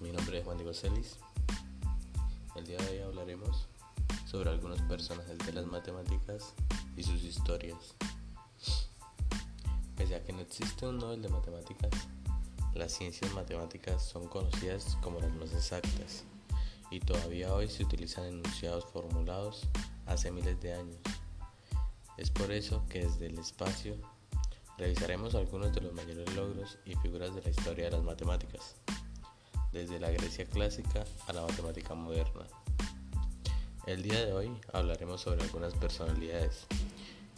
mi nombre es Juan Diego Celis. El día de hoy hablaremos sobre algunos personajes de las matemáticas y sus historias. Pese a que no existe un Nobel de matemáticas, las ciencias matemáticas son conocidas como las más exactas y todavía hoy se utilizan enunciados formulados hace miles de años. Es por eso que desde el espacio revisaremos algunos de los mayores logros y figuras de la historia de las matemáticas desde la Grecia clásica a la matemática moderna. El día de hoy hablaremos sobre algunas personalidades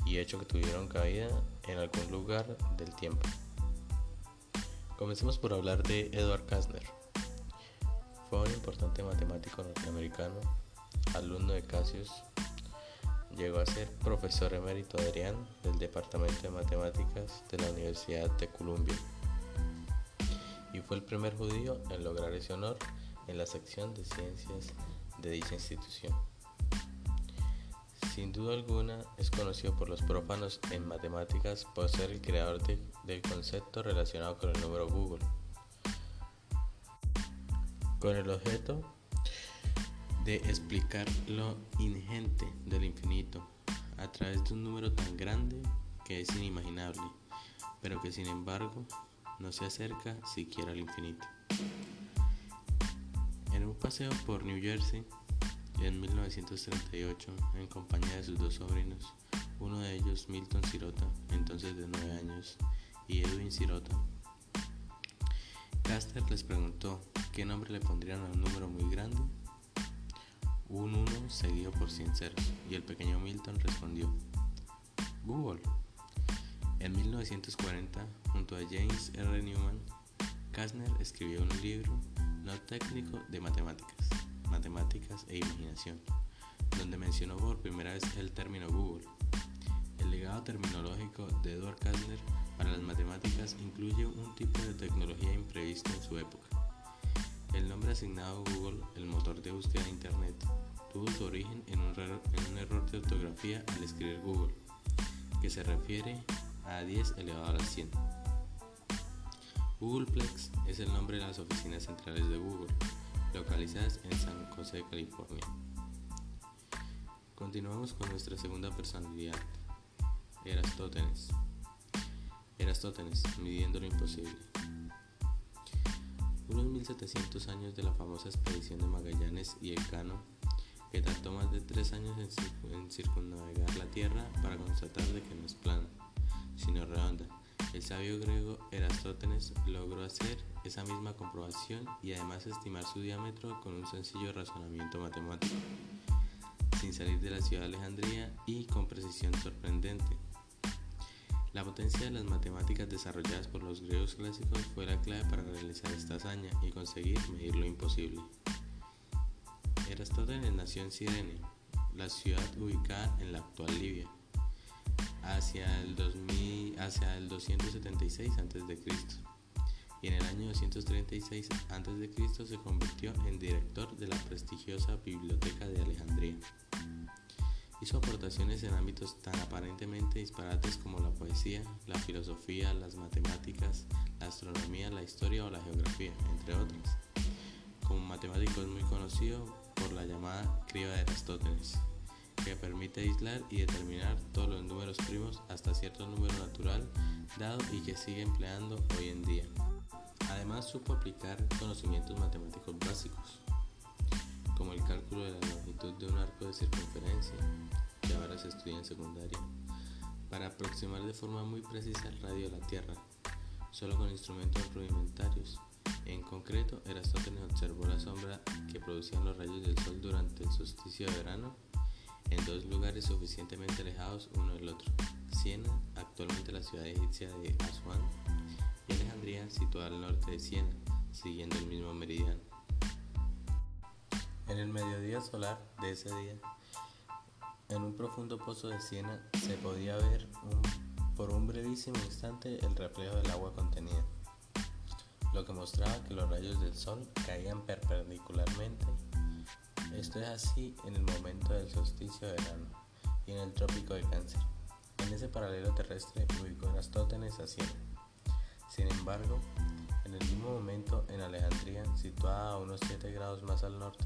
y hechos que tuvieron cabida en algún lugar del tiempo. Comencemos por hablar de Edward Kastner. Fue un importante matemático norteamericano, alumno de Cassius. Llegó a ser profesor emérito Adrián del Departamento de Matemáticas de la Universidad de Columbia fue el primer judío en lograr ese honor en la sección de ciencias de dicha institución. Sin duda alguna es conocido por los profanos en matemáticas por ser el creador del concepto relacionado con el número Google, con el objeto de explicar lo ingente del infinito a través de un número tan grande que es inimaginable, pero que sin embargo no se acerca siquiera al infinito. En un paseo por New Jersey, en 1938, en compañía de sus dos sobrinos, uno de ellos Milton Sirota, entonces de 9 años, y Edwin Sirota, Caster les preguntó qué nombre le pondrían a un número muy grande. Un 1 seguido por 100 ceros, y el pequeño Milton respondió, Google. En 1940, junto a James R. Newman, Kastner escribió un libro no técnico de matemáticas, matemáticas e imaginación, donde mencionó por primera vez el término Google. El legado terminológico de Edward Kastner para las matemáticas incluye un tipo de tecnología imprevista en su época. El nombre asignado a Google, el motor de búsqueda de Internet, tuvo su origen en un, en un error de ortografía al escribir Google, que se refiere a 10 elevado a la 100. Googleplex es el nombre de las oficinas centrales de Google, localizadas en San José, California. Continuamos con nuestra segunda personalidad, Erastótenes. Erastótenes, midiendo lo imposible. Unos 1700 años de la famosa expedición de Magallanes y Elcano, que tardó más de tres años en circunnavegar la Tierra para constatar de que no es plana sino redonda. El sabio griego Erastótenes logró hacer esa misma comprobación y además estimar su diámetro con un sencillo razonamiento matemático, sin salir de la ciudad de Alejandría y con precisión sorprendente. La potencia de las matemáticas desarrolladas por los griegos clásicos fue la clave para realizar esta hazaña y conseguir medir lo imposible. Erastótenes nació en Cirene, la ciudad ubicada en la actual Libia hacia el, 2000, hacia el 276 a.C. y en el año 236 a.C. se convirtió en director de la prestigiosa Biblioteca de Alejandría. Hizo aportaciones en ámbitos tan aparentemente disparates como la poesía, la filosofía, las matemáticas, la astronomía, la historia o la geografía, entre otras. Como matemático es muy conocido por la llamada criba de Aristóteles que permite aislar y determinar todos los números primos hasta cierto número natural dado y que sigue empleando hoy en día. Además supo aplicar conocimientos matemáticos básicos, como el cálculo de la longitud de un arco de circunferencia, que ahora se estudia en secundaria, para aproximar de forma muy precisa el radio de la Tierra, solo con instrumentos rudimentarios. En concreto, Eratóstenes observó la sombra que producían los rayos del Sol durante el solsticio de verano en dos lugares suficientemente alejados uno del otro. Siena, actualmente la ciudad egipcia de Asuán, y Alejandría, situada al norte de Siena, siguiendo el mismo meridiano. En el mediodía solar de ese día, en un profundo pozo de Siena, se podía ver por un brevísimo instante el reflejo del agua contenida, lo que mostraba que los rayos del sol caían perpendicularmente esto es así en el momento del solsticio de verano y en el trópico de Cáncer. En ese paralelo terrestre ubicó Erastótenes a Sin embargo, en el mismo momento, en Alejandría, situada a unos 7 grados más al norte,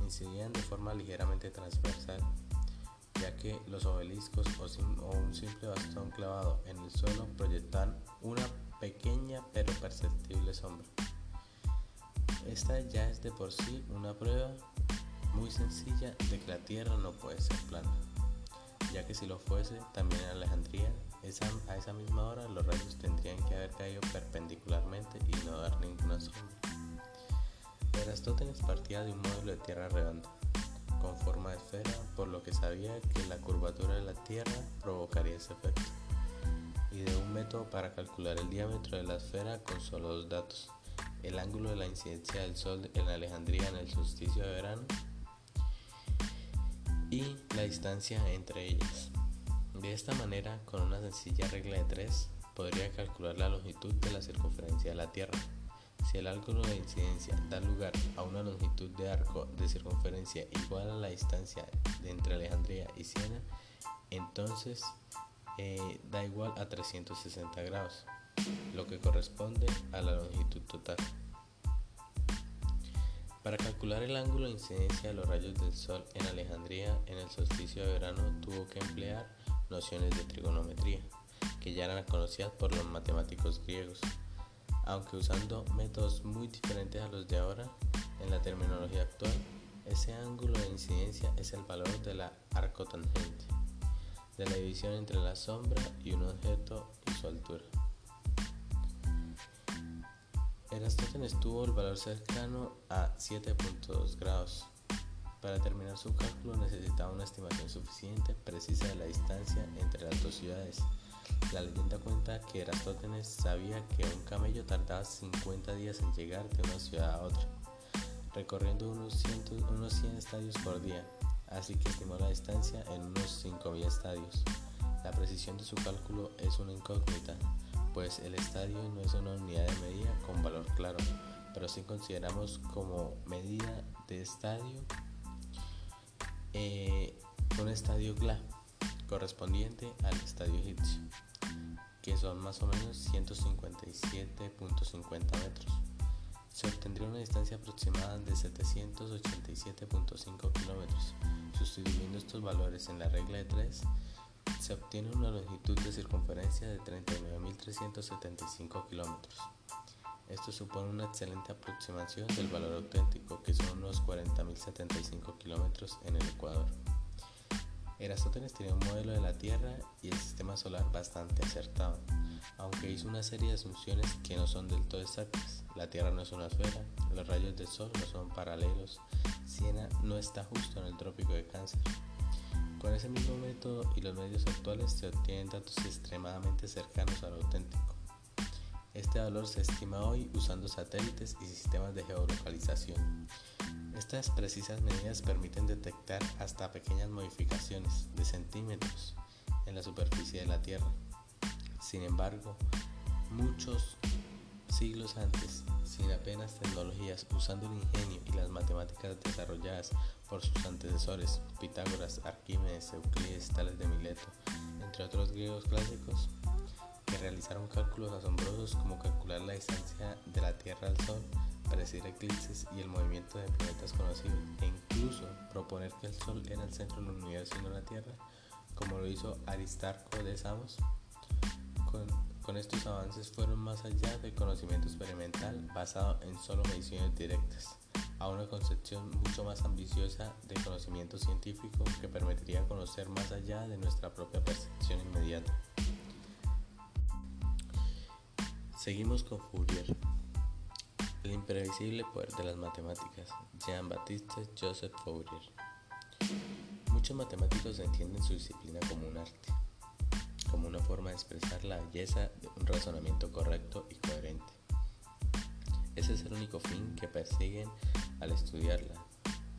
incidían de forma ligeramente transversal, ya que los obeliscos o, un simple bastón clavado en el suelo proyectan una pequeña pero perceptible sombra. Esta ya es de por sí una prueba muy sencilla de que la Tierra no puede ser plana, ya que si lo fuese, también en Alejandría, a esa misma hora los rayos tendrían que haber caído perpendicularmente y no dar ninguna sombra. Aristóteles partía de un modelo de Tierra redonda, con forma de esfera, por lo que sabía que la curvatura de la Tierra provocaría ese efecto, y de un método para calcular el diámetro de la esfera con solo dos datos, el ángulo de la incidencia del Sol en Alejandría en el solsticio de verano y la distancia entre ellas. De esta manera, con una sencilla regla de 3, podría calcular la longitud de la circunferencia de la Tierra. Si el ángulo de incidencia da lugar a una longitud de arco de circunferencia igual a la distancia entre Alejandría y Siena, entonces eh, da igual a 360 grados, lo que corresponde a la longitud total. Para calcular el ángulo de incidencia de los rayos del Sol en Alejandría en el solsticio de verano tuvo que emplear nociones de trigonometría, que ya eran conocidas por los matemáticos griegos, aunque usando métodos muy diferentes a los de ahora en la terminología actual. Ese ángulo de incidencia es el valor de la arcotangente, de la división entre la sombra y un objeto y su altura. Eratóstenes tuvo el valor cercano a 7.2 grados. Para terminar su cálculo necesitaba una estimación suficiente precisa de la distancia entre las dos ciudades. La leyenda cuenta que Eratóstenes sabía que un camello tardaba 50 días en llegar de una ciudad a otra, recorriendo unos, unos 100 estadios por día, así que estimó la distancia en unos 5.000 estadios. La precisión de su cálculo es una incógnita, pues el estadio no es una unidad de medida con valor claro, pero si consideramos como medida de estadio eh, un estadio GLA correspondiente al estadio egipcio, que son más o menos 157.50 metros. Se obtendría una distancia aproximada de 787.5 kilómetros. Sustituyendo estos valores en la regla de 3, se obtiene una longitud de circunferencia de 39.375 kilómetros. Esto supone una excelente aproximación del valor auténtico, que son unos 40.075 kilómetros en el Ecuador. Eratóstenes tenía un modelo de la Tierra y el sistema solar bastante acertado, aunque hizo una serie de asunciones que no son del todo exactas. La Tierra no es una esfera, los rayos del Sol no son paralelos, Siena no está justo en el trópico de Cáncer, con ese mismo método y los medios actuales se obtienen datos extremadamente cercanos al auténtico. Este valor se estima hoy usando satélites y sistemas de geolocalización. Estas precisas medidas permiten detectar hasta pequeñas modificaciones de centímetros en la superficie de la Tierra. Sin embargo, muchos siglos antes, sin apenas tecnologías, usando el ingenio y las matemáticas desarrolladas por sus antecesores, Pitágoras, Arquímedes, Euclides, Tales de Mileto, entre otros griegos clásicos, que realizaron cálculos asombrosos como calcular la distancia de la Tierra al Sol, predecir eclipses y el movimiento de planetas conocidos, e incluso proponer que el Sol era el centro del universo y no la Tierra, como lo hizo Aristarco de Samos. Con con estos avances fueron más allá del conocimiento experimental basado en solo mediciones directas, a una concepción mucho más ambiciosa de conocimiento científico que permitiría conocer más allá de nuestra propia percepción inmediata. Seguimos con Fourier. El imprevisible poder de las matemáticas, Jean-Baptiste Joseph Fourier. Muchos matemáticos entienden su disciplina como un arte como una forma de expresar la belleza de un razonamiento correcto y coherente. Ese es el único fin que persiguen al estudiarla.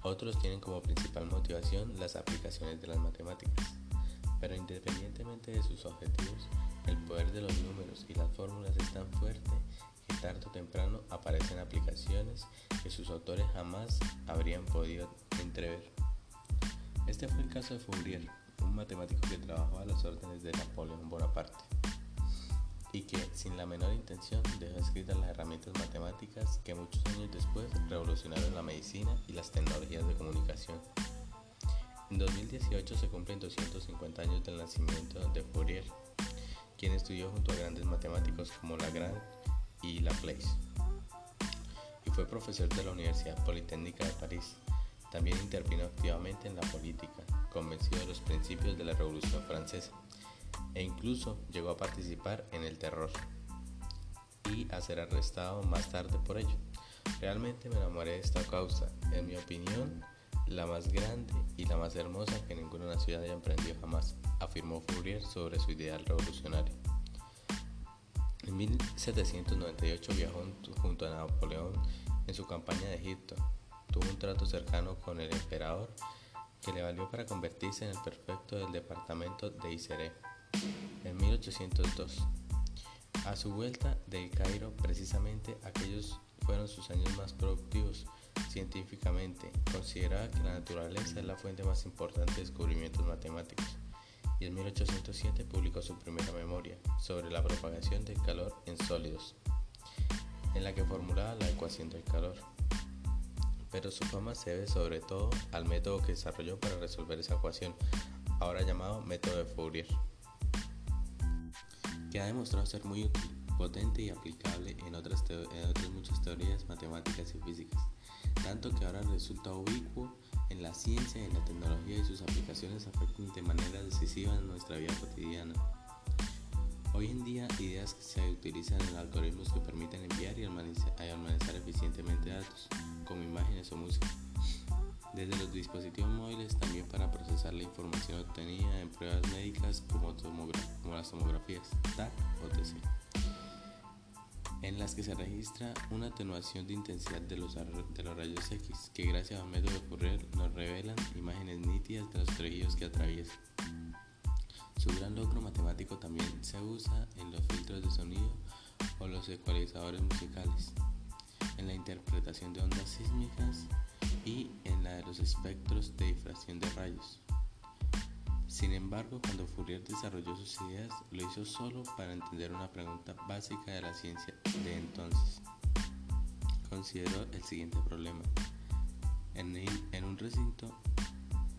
Otros tienen como principal motivación las aplicaciones de las matemáticas, pero independientemente de sus objetivos, el poder de los números y las fórmulas es tan fuerte que tarde o temprano aparecen aplicaciones que sus autores jamás habrían podido entrever. Este fue el caso de Fourier, matemático que trabajó a las órdenes de Napoleón Bonaparte y que, sin la menor intención, dejó escritas las herramientas matemáticas que muchos años después revolucionaron la medicina y las tecnologías de comunicación. En 2018 se cumplen 250 años del nacimiento de Fourier, quien estudió junto a grandes matemáticos como Lagrange y Laplace, y fue profesor de la Universidad Politécnica de París. También intervino activamente en la política, convencido de los principios de la Revolución Francesa e incluso llegó a participar en el terror y a ser arrestado más tarde por ello. Realmente me enamoré de esta causa, en mi opinión, la más grande y la más hermosa que ninguna ciudad haya emprendido jamás, afirmó Fourier sobre su ideal revolucionario. En 1798 viajó junto a Napoleón en su campaña de Egipto. Tuvo un trato cercano con el emperador que le valió para convertirse en el prefecto del departamento de Iseré en 1802. A su vuelta del Cairo, precisamente aquellos fueron sus años más productivos científicamente. Consideraba que la naturaleza es la fuente más importante de descubrimientos matemáticos y en 1807 publicó su primera memoria sobre la propagación del calor en sólidos, en la que formulaba la ecuación del calor. Pero su fama se debe sobre todo al método que desarrolló para resolver esa ecuación, ahora llamado método de Fourier que ha demostrado ser muy útil, potente y aplicable en otras, muchas teorías matemáticas y físicas, tanto que ahora resulta ubicuo en la ciencia en la tecnología y sus aplicaciones afectan de manera decisiva en nuestra vida cotidiana. Hoy en día, ideas se utilizan en algoritmos que permiten enviar y almacenar eficientemente datos, como imágenes o música desde los dispositivos móviles también para procesar la información obtenida en pruebas médicas como, las tomografías TAC o TC, en las que se registra una atenuación de intensidad de los, rayos X, que gracias al método de Fourier nos revelan imágenes nítidas de los tejidos que atraviesan. Su gran logro matemático también se usa en los filtros de sonido o los ecualizadores musicales, en la interpretación de ondas sísmicas y en la de los espectros de difracción de rayos. Sin embargo, cuando Fourier desarrolló sus ideas, lo hizo solo para entender una pregunta básica de la ciencia de entonces. Consideró el siguiente problema. En, un recinto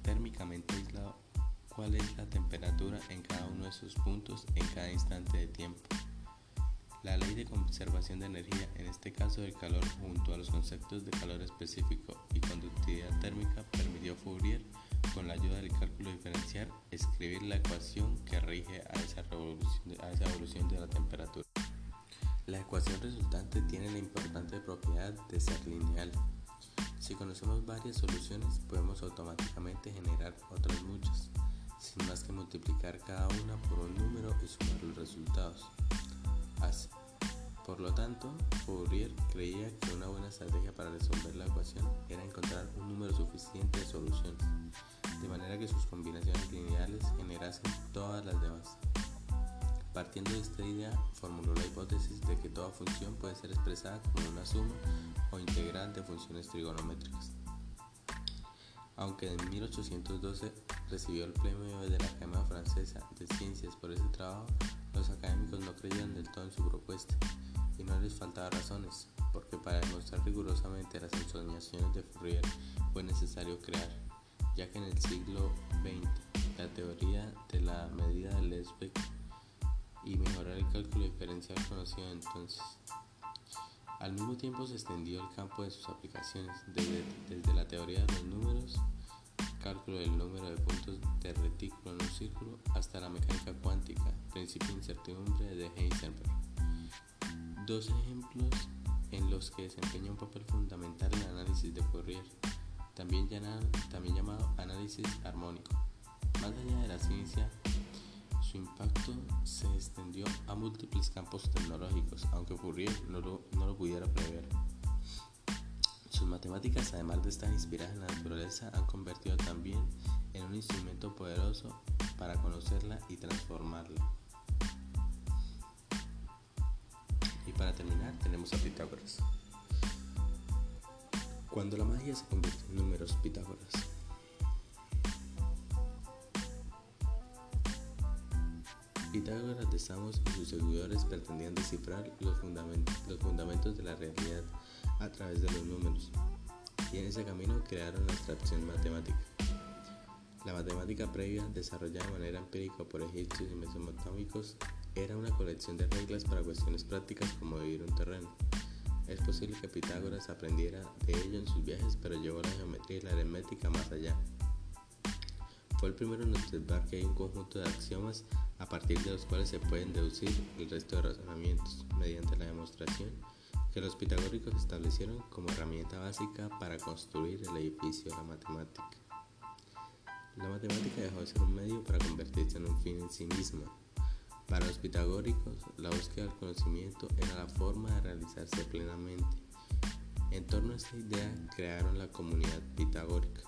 térmicamente aislado, ¿cuál es la temperatura en cada uno de sus puntos en cada instante de tiempo? La ley de conservación de energía, en este caso del calor, junto a los conceptos de calor específico y conductividad térmica, permitió Fourier, con la ayuda del cálculo diferencial, escribir la ecuación que rige a esa, a esa evolución de la temperatura. La ecuación resultante tiene la importante propiedad de ser lineal. Si conocemos varias soluciones, podemos automáticamente generar otras muchas, sin más que multiplicar cada una por un número y sumar los resultados. Por lo tanto, Fourier creía que una buena estrategia para resolver la ecuación era encontrar un número suficiente de soluciones, de manera que sus combinaciones lineales generasen todas las demás. Partiendo de esta idea, formuló la hipótesis de que toda función puede ser expresada como una suma o integral de funciones trigonométricas. Aunque en 1812 recibió el premio de la Academia Francesa de Ciencias por ese trabajo, los académicos no creían del todo en su propuesta y no les faltaba razones, porque para demostrar rigurosamente las ensoñaciones de Fourier fue necesario crear, ya que en el siglo XX la teoría de la medida de Lesbeck y mejorar el cálculo diferencial conocido entonces. Al mismo tiempo se extendió el campo de sus aplicaciones, desde, desde la teoría de los números cálculo del número de puntos de retículo en un círculo hasta la mecánica cuántica, principio de incertidumbre de Heisenberg. Dos ejemplos en los que desempeña un papel fundamental el análisis de Fourier, también, también llamado análisis armónico. Más allá de la ciencia, su impacto se extendió a múltiples campos tecnológicos, aunque Fourier no lo, pudiera prever. Sus matemáticas, además de estar inspiradas en la naturaleza, han convertido también en un instrumento poderoso para conocerla y transformarla. Y para terminar, tenemos a Pitágoras. Cuando la magia se convierte en números, Pitágoras. Pitágoras de Samos y sus seguidores pretendían descifrar los fundamentos, de la realidad a través de los números, y en ese camino crearon la abstracción matemática. La matemática previa, desarrollada de manera empírica por egipcios y mesopotámicos, era una colección de reglas para cuestiones prácticas como vivir un terreno. Es posible que Pitágoras aprendiera de ello en sus viajes, pero llevó la geometría y la aritmética más allá. Fue el primero en observar que hay un conjunto de axiomas a partir de los cuales se pueden deducir el resto de razonamientos, mediante la demostración que los pitagóricos establecieron como herramienta básica para construir el edificio de la matemática. La matemática dejó de ser un medio para convertirse en un fin en sí misma. Para los pitagóricos, la búsqueda del conocimiento era la forma de realizarse plenamente. En torno a esta idea crearon la comunidad pitagórica,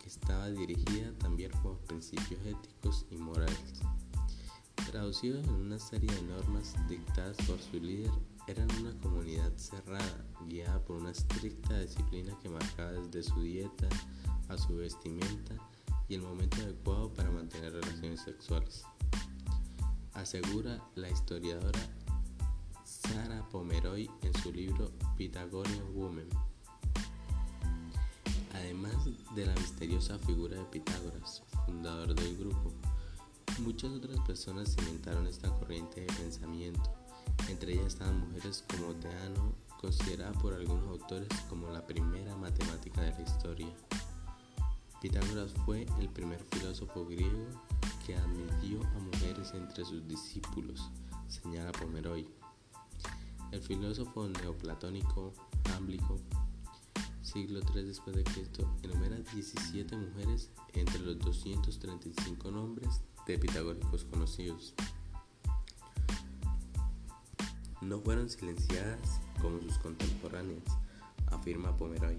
que estaba dirigida también por principios éticos y morales. Traducidos en una serie de normas dictadas por su líder, eran una comunidad cerrada, guiada por una estricta disciplina que marcaba desde su dieta a su vestimenta y el momento adecuado para mantener relaciones sexuales. Asegura la historiadora Sara Pomeroy en su libro Pythagorean Woman. Además de la misteriosa figura de Pitágoras, fundador del grupo, muchas otras personas cimentaron esta corriente de pensamiento entre ellas estaban mujeres como Teano, considerada por algunos autores como la primera matemática de la historia. Pitágoras fue el primer filósofo griego que admitió a mujeres entre sus discípulos, señala Pomeroy. El filósofo neoplatónico Ámblico, siglo III después de Cristo, enumera 17 mujeres entre los 235 nombres de pitagóricos conocidos no fueron silenciadas como sus contemporáneas, afirma Pomeroy.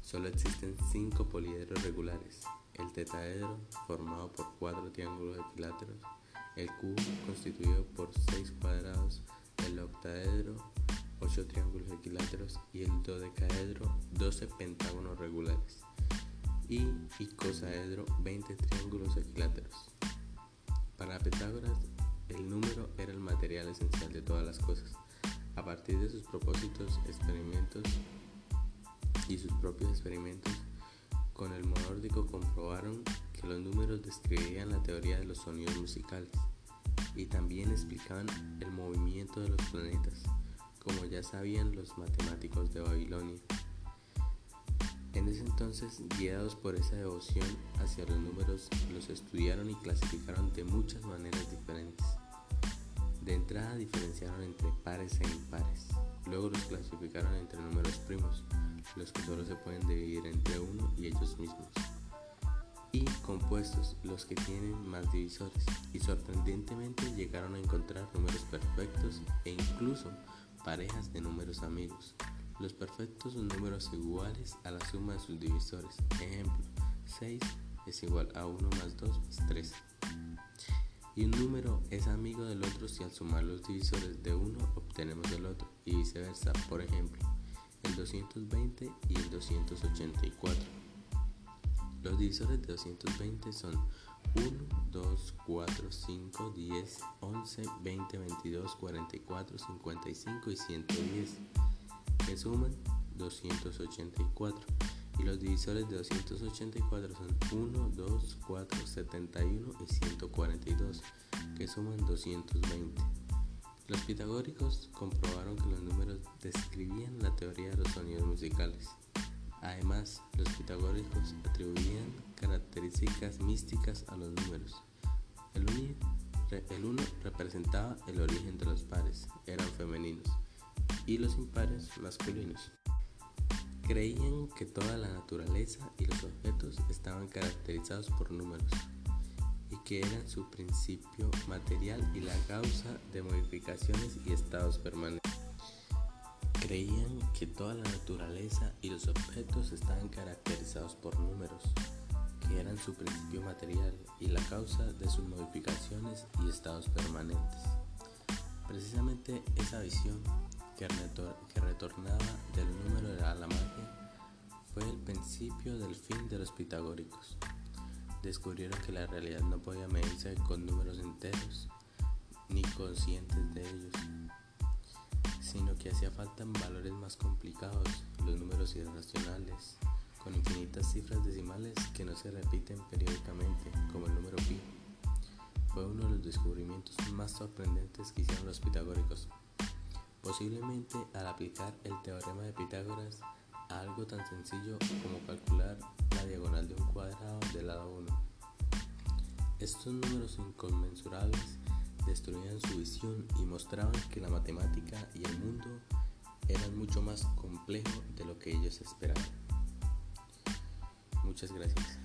Solo existen cinco poliedros regulares, el tetaedro formado por cuatro triángulos equiláteros, el cubo constituido por seis cuadrados, el octaedro, ocho triángulos equiláteros y el dodecaedro, doce pentágonos regulares y icosaedro, 20 triángulos equiláteros. Para Pitágoras, el número era el material esencial de todas las cosas. A partir de sus propósitos, experimentos y sus propios experimentos con el monórdico comprobaron que los números describían la teoría de los sonidos musicales y también explicaban el movimiento de los planetas, como ya sabían los matemáticos de Babilonia. En ese entonces, guiados por esa devoción hacia los números, los estudiaron y clasificaron de muchas maneras diferentes. De entrada diferenciaron entre pares e impares. Luego los clasificaron entre números primos, los que solo se pueden dividir entre uno y ellos mismos. Y compuestos, los que tienen más divisores. Y sorprendentemente llegaron a encontrar números perfectos e incluso parejas de números amigos. Los perfectos son números iguales a la suma de sus divisores. Ejemplo, 6 es igual a 1 más 2 más 3 y un número es amigo del otro si al sumar los divisores de uno obtenemos el otro y viceversa. Por ejemplo, el 220 y el 284. Los divisores de 220 son 1, 2, 4, 5, 10, 11, 20, 22, 44, 55 y 110 que suman 284 y los divisores de 284 son 1, 2, 4, 71 y 142, que suman 220. Los pitagóricos comprobaron que los números describían la teoría de los sonidos musicales. Además, los pitagóricos atribuían características místicas a los números. El 1 representaba el origen de los pares, eran femeninos, y los impares masculinos. Creían que toda la naturaleza y los objetos estaban caracterizados por números y que eran su principio material y la causa de modificaciones y estados permanentes. Creían que toda la naturaleza y los objetos estaban caracterizados por números, que eran su principio material y la causa de sus modificaciones y estados permanentes. Precisamente esa visión que, retornaba del número a la magia fue el principio del fin de los pitagóricos. descubrieron que la realidad no podía medirse con números enteros ni conscientes de ellos, sino que hacía falta valores más complicados, los números irracionales, con infinitas cifras decimales que no se repiten periódicamente, como el número pi. Fue uno de los descubrimientos más sorprendentes que hicieron los pitagóricos. Posiblemente al aplicar el teorema de Pitágoras a algo tan sencillo como calcular la diagonal de un cuadrado del lado 1. Estos números inconmensurables destruían su visión y mostraban que la matemática y el mundo eran mucho más complejos de lo que ellos esperaban. Muchas gracias.